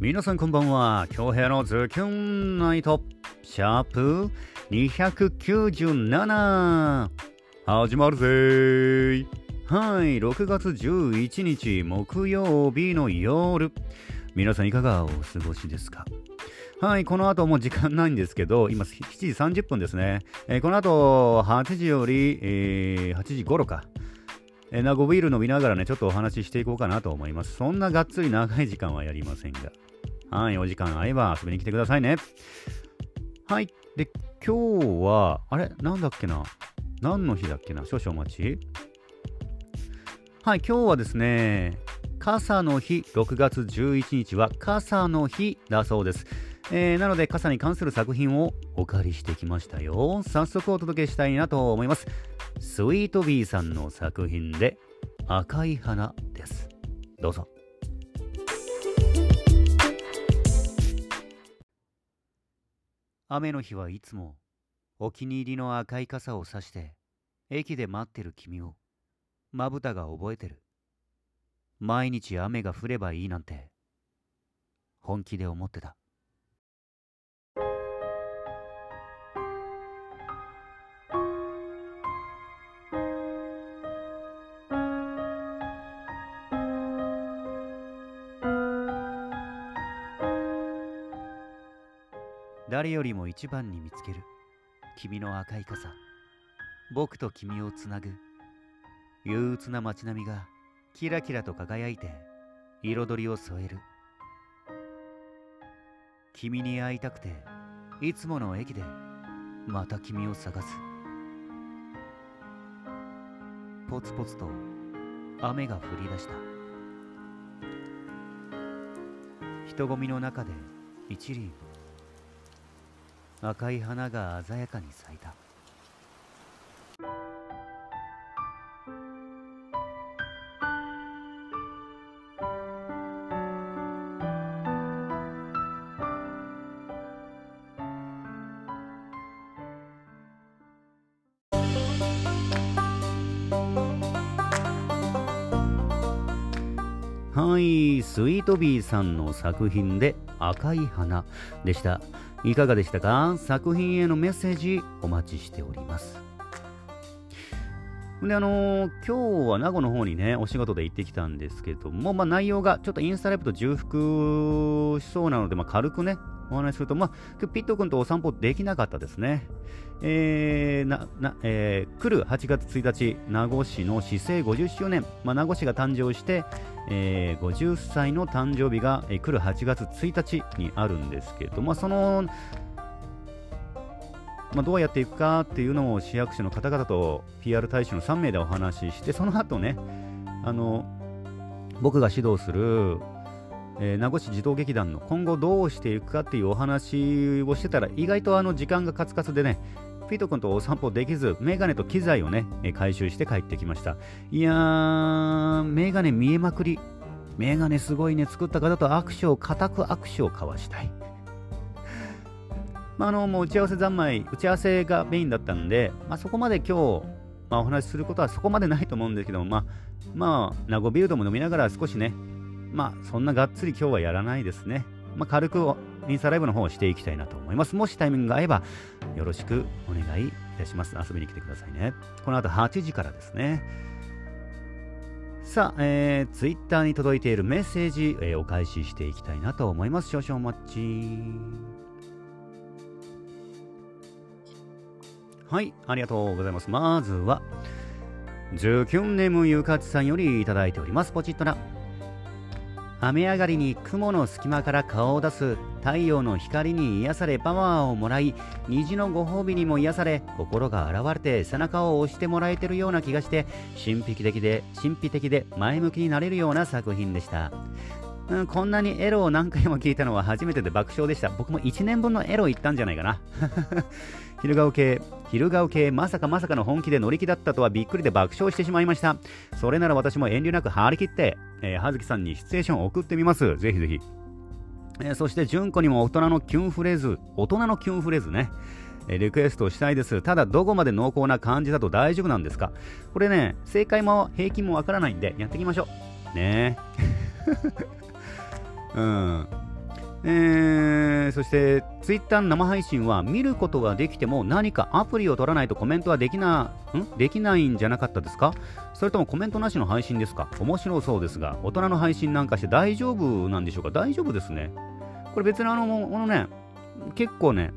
皆さんこんばんは。京平のズキュンナイト、シャープ297。始まるぜー。はい、6月11日木曜日の夜。皆さんいかがお過ごしですか？はい、この後もう時間ないんですけど、今7時30分ですね。えー、この後8時より、えー、8時頃か。えー、ナゴビール飲みながらね、ちょっとお話ししていこうかなと思います。そんながっつり長い時間はやりませんが。はい、お時間合えば遊びに来てくださいね。はい。で、今日は、あれ？なんだっけな？何の日だっけな？少々お待ち。はい、今日はですね、傘の日、6月11日は傘の日だそうです。えー、なので傘に関する作品をお借りしてきましたよ。早速お届けしたいなと思います。スイートビーさんの作品で赤い花です。どうぞ。雨の日はいつもお気に入りの赤い傘を差して駅で待ってる君をまぶたが覚えてる毎日雨が降ればいいなんて本気で思ってた誰よりも一番に見つける。君の赤い傘。僕と君をつなぐ。憂鬱な街並みがキラキラと輝いて彩りを添える。君に会いたくていつもの駅でまた君を探す。ポツポツと雨が降り出した。人混みの中で一輪赤い花が鮮やかに咲いたはい、スイートビーさんの作品で赤い花でした。いかがでしたか？作品へのメッセージお待ちしております。で、あのー、今日は名護の方にね、お仕事で行ってきたんですけども、まあ内容がちょっとインスタライブと重複しそうなので、まあ軽くね、お話しすると、まあ、ピット君とお散歩できなかったですね。えー、な、な、えー、来る8月1日、名護市の市政50周年、まあ、名護市が誕生して、えー、50歳の誕生日が、えー、来る8月1日にあるんですけど、まあ、その、まあ、どうやっていくかっていうのを市役所の方々と PR 大使の3名でお話しして、その後ね、あの、僕が指導する、えー、名護市児童劇団の今後どうしていくかっていうお話をしてたら、意外とあの時間がカツカツでね、ピート君とお散歩できず、メガネと機材をね、回収して帰ってきました。いやー、メガネ見えまくり。メガネすごいね、作った方と握手を、固く握手を交わしたい。まあ、あの、もう打ち合わせ三昧、打ち合わせがメインだったんで、まあ、そこまで今日、まあ、お話しすることはそこまでないと思うんですけども、まあ、まあ、ナゴビルドも飲みながら少しね、まあ、そんながっつり今日はやらないですね。まあ、軽くインスタライブの方をしていきたいなと思います。もしタイミングが合えば、よろしくお願いいたします。遊びに来てくださいね。この後8時からですね。さあ、えー、ツイッターに届いているメッセージ、えー、お返ししていきたいなと思います。少々お待ち。はい、ありがとうございます。まずは、ズキュンネムゆかちさんよりいただいております。ポチッとな。雨上がりに雲の隙間から顔を出す太陽の光に癒されパワーをもらい虹のご褒美にも癒され心が洗われて背中を押してもらえてるような気がして神秘的で神秘的で前向きになれるような作品でしたうん、こんなにエロを何回も聞いたのは初めてで爆笑でした。僕も1年分のエロ言ったんじゃないかな。昼顔系、昼顔系、まさかまさかの本気で乗り気だったとはびっくりで爆笑してしまいました。それなら私も遠慮なく張り切って、えー、葉月さんにシチュエーションを送ってみます。ぜひぜひ。えー、そして、純子にも大人のキュンフレーズ、大人のキュンフレーズね。えリクエストしたいです。ただ、どこまで濃厚な感じだと大丈夫なんですかこれね、正解も平均もわからないんで、やっていきましょう。ねえ。うん。え、そして Twitter の生配信は見ることができても何かアプリを取らないとコメントはできなん？できないんじゃなかったですか？それともコメントなしの配信ですか？面白そうですが大人の配信なんかして大丈夫なんでしょうか？大丈夫ですね。これ別にあのものね結構ね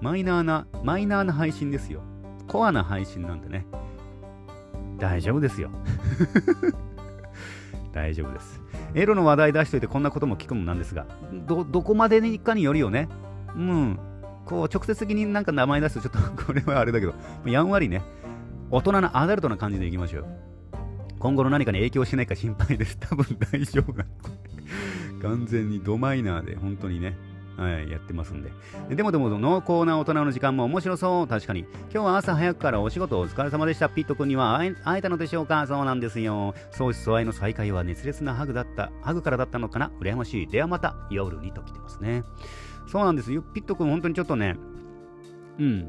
マイナーなマイナーな配信ですよ。コアな配信なんでね。大丈夫ですよ。大丈夫です。エロの話題出しといてこんなことも聞くもなんですが、ど、どこまでにかによるよね。うん。こう、直接的になんか名前出すとちょっとこれはあれだけど、やんわりね、大人なアダルトな感じでいきましょう。今後の何かに影響しないか心配です。多分大丈夫な。完全にドマイナーで、本当にね。はい、やってますんで。でもでも、濃厚な大人の時間も面白そう。確かに。今日は朝早くからお仕事お疲れ様でした。ピット君には会えたのでしょうか？そうなんですよ。相思相愛の再会は熱烈なハグだった。ハグからだったのかな？羨ましい。ではまた夜にと来てますね。そうなんですよ。ピット君、本当にちょっとね、うん。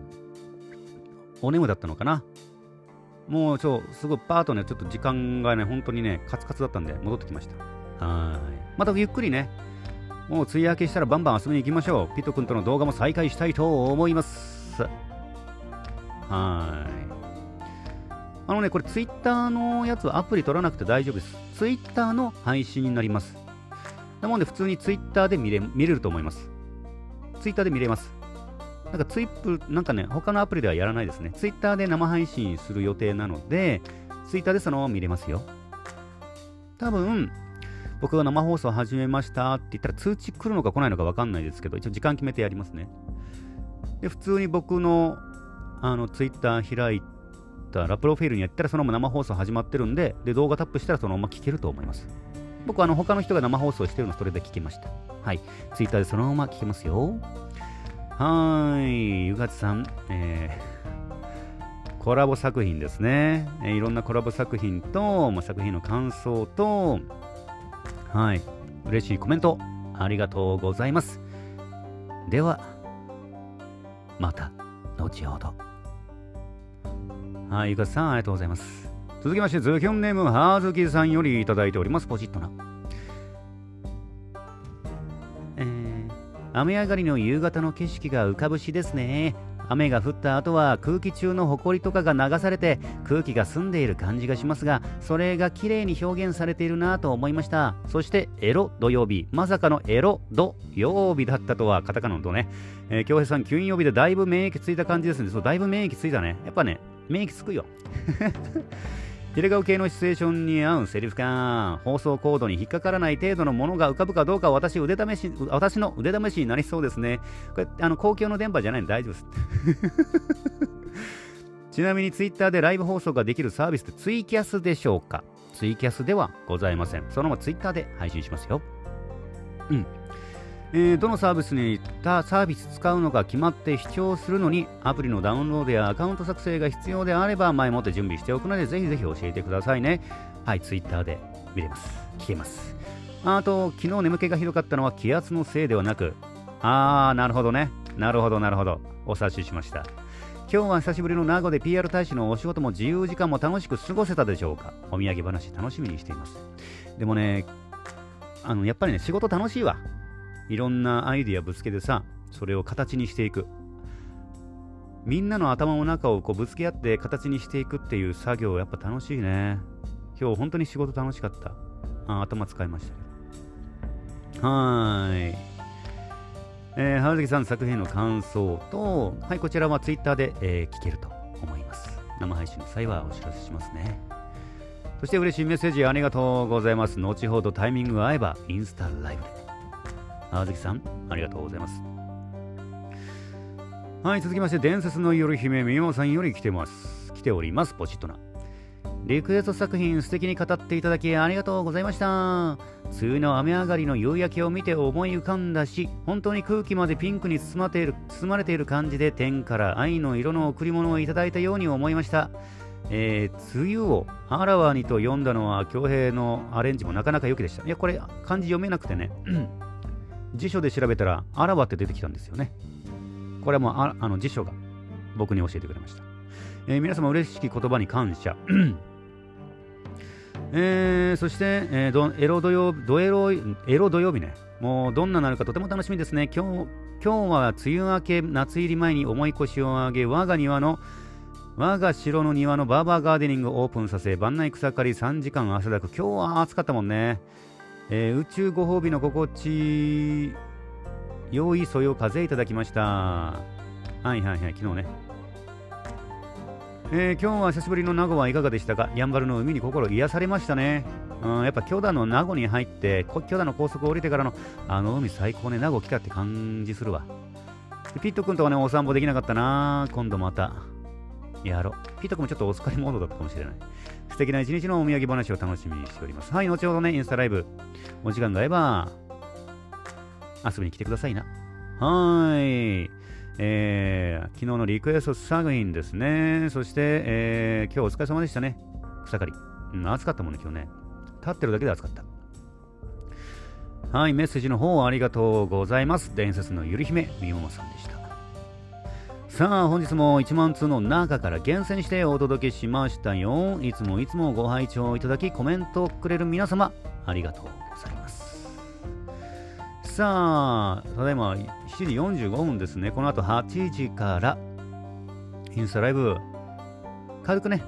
お眠だったのかな？もう、ちょ、すごいパートね、ちょっと時間がね、本当にね、カツカツだったんで、戻ってきました。はい。またゆっくりね、もう梅雨明けしたらバンバン遊びに行きましょう。ピト君との動画も再開したいと思います。はい。あのね、これツイッターのやつはアプリ取らなくて大丈夫です。ツイッターの配信になります。なので普通にツイッターで見れ見れると思います。ツイッターで見れます。なんかツイップ、なんかね、他のアプリではやらないですね。ツイッターで生配信する予定なので、ツイッターでそのまま見れますよ。多分、僕が生放送始めましたって言ったら通知来るのか来ないのか分かんないですけど、一応時間決めてやりますね。で、普通に僕のあのツイッター開いたら、プロフィールにやったらそのまま生放送始まってるんで、で、動画タップしたらそのまま聞けると思います。僕はあの他の人が生放送してるのそれで聞けました。はい。ツイッターでそのまま聞けますよ。はーい。ゆがつさん、えー、コラボ作品ですね。えー、いろんなコラボ作品と、まあ、作品の感想と、はい。嬉しいコメント、ありがとうございます。では、また、後ほど。はい、ゆかさん、ありがとうございます。続きまして、ズキョンネーム、はずきさんよりいただいております。ポチッとな。えー、雨上がりの夕方の景色が浮かぶしですね。雨が降った後は空気中の埃とかが流されて空気が澄んでいる感じがしますがそれが綺麗に表現されているなと思いました。そしてエロ土曜日。まさかのエロ土曜日だったとはカタカナの土ね。えー、京平さん金曜日でだいぶ免疫ついた感じですね。そうだいぶ免疫ついたね。やっぱね免疫つくよ。テレガオ系のシチュエーションに合うセリフか、放送コードに引っかからない程度のものが浮かぶかどうか私腕試し、私の腕試しになりそうですね。これ、あの、公共の電波じゃないんで大丈夫です。ちなみにツイッターでライブ放送ができるサービスってツイキャスでしょうか？ツイキャスではございません。そのままツイッターで配信しますよ。うん。えー、どのサービスに行ったサービス使うのか決まって視聴するのにアプリのダウンロードやアカウント作成が必要であれば前もって準備しておくのでぜひぜひ教えてくださいね。はいツイッターで。見れます。聞けます。あと昨日眠気がひどかったのは気圧のせいではなくあーなるほどね。なるほどなるほど。お察ししました。今日は久しぶりの名護で PR 大使のお仕事も自由時間も楽しく過ごせたでしょうか？お土産話楽しみにしています。でもねあのやっぱりね仕事楽しいわ。いろんなアイディアぶつけてさ、それを形にしていく。みんなの頭の中をこうぶつけ合って形にしていくっていう作業やっぱ楽しいね。今日本当に仕事楽しかった。あ頭使いましたけど。はーい。えー、春月さん作品の感想と、はい、こちらはツイッターで、えー、聞けると思います。生配信の際はお知らせしますね。そして嬉しいメッセージありがとうございます。後ほどタイミングが合えばインスタライブで。あずきさん、ありがとうございます。はい、続きまして、伝説の夜姫、みもさんより来てます。来ております、ポチッとな。リクエスト作品素敵に語っていただきありがとうございました。梅雨の雨上がりの夕焼けを見て思い浮かんだし、本当に空気までピンクに包まれている包まれている感じで天から愛の色の贈り物をいただいたように思いました。えー、梅雨をあらわにと読んだのは恭平のアレンジもなかなか良きでした。いや、これ漢字読めなくてね。辞書で調べたら、あらわって出てきたんですよね。これはもうああの辞書が僕に教えてくれました。えー、皆様嬉しき言葉に感謝。えー、そして、えー、どエロ土曜ドエロエロ土曜日ね。もうどんななるかとても楽しみですね。今日今日は梅雨明け、夏入り前に重い腰を上げ、我が庭の我が城の庭のバーバーガーデニングをオープンさせ、晩内草刈り3時間汗だく。今日は暑かったもんね。えー、宇宙ご褒美の心地良いそよ風いただきました。はいはいはい、昨日ね。えー、今日は久しぶりの名護はいかがでしたか？やんばるの海に心癒されましたね。うん、やっぱ京田の名護に入って、京田の高速降りてからのあの海最高ね、名護来たって感じするわ。ピット君とはね、お散歩できなかったな今度また。やろう。ピット君もちょっとお疲れモードだったかもしれない。素敵な一日のお土産話を楽しみにしております。はい、後ほどね、インスタライブ、お時間があれば、遊びに来てくださいな。はい。えー、昨日のリクエスト作品ですね。そして、えー、今日お疲れ様でしたね。草刈り。うん、暑かったもんね、今日ね。立ってるだけで暑かった。はい、メッセージの方ありがとうございます。伝説のゆり姫、みももさんでした。さあ、本日も1万通の中から厳選してお届けしましたよ。いつもいつもご拝聴いただき、コメントをくれる皆様、ありがとうございます。さあ、ただいま7時45分ですね。この後8時から、インスタライブ、軽くね、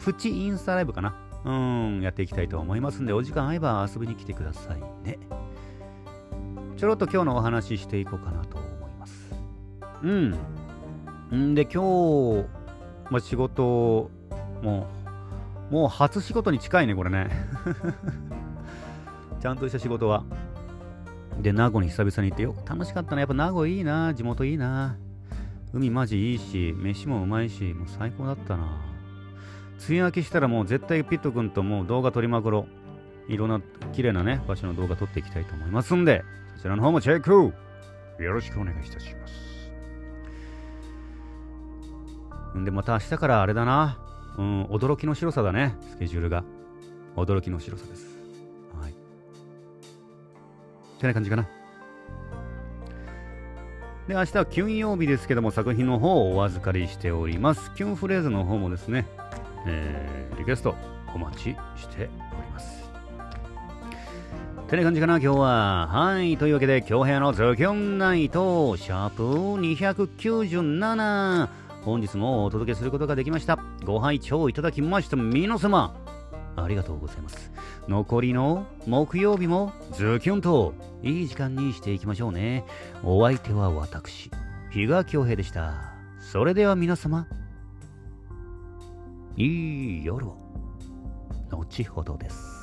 プチインスタライブかな。うん、やっていきたいと思いますんで、お時間合えば遊びに来てくださいね。ちょろっと今日のお話ししていこうかなと思います。うん。んで、今日、まあ、仕事、もう、もう初仕事に近いね、これね。ちゃんとした仕事は。で、名護に久々に行ってよ楽しかったな。やっぱ名護いいな。地元いいな。海マジいいし、飯もうまいし、もう最高だったな。梅雨明けしたらもう絶対ピット君ともう動画撮りまくろ。いろんな綺麗なね、場所の動画撮っていきたいと思いますんで、そちらの方もチェックよろしくお願いいたします。で、また明日からあれだな。うん、驚きの白さだね、スケジュールが。驚きの白さです。はい。ってな感じかな。で、明日は金曜日ですけども、作品の方をお預かりしております。キュンフレーズの方もですね、えー、リクエストお待ちしております。てな感じかな、今日は。はい。というわけで、今日部屋のズキュンナイト、シャープ297。本日もお届けすることができました。ご拝聴いただきました皆様、ありがとうございます。残りの木曜日もズキュンといい時間にしていきましょうね。お相手は私、比嘉恭平でした。それでは皆様、いい夜を。後ほどです。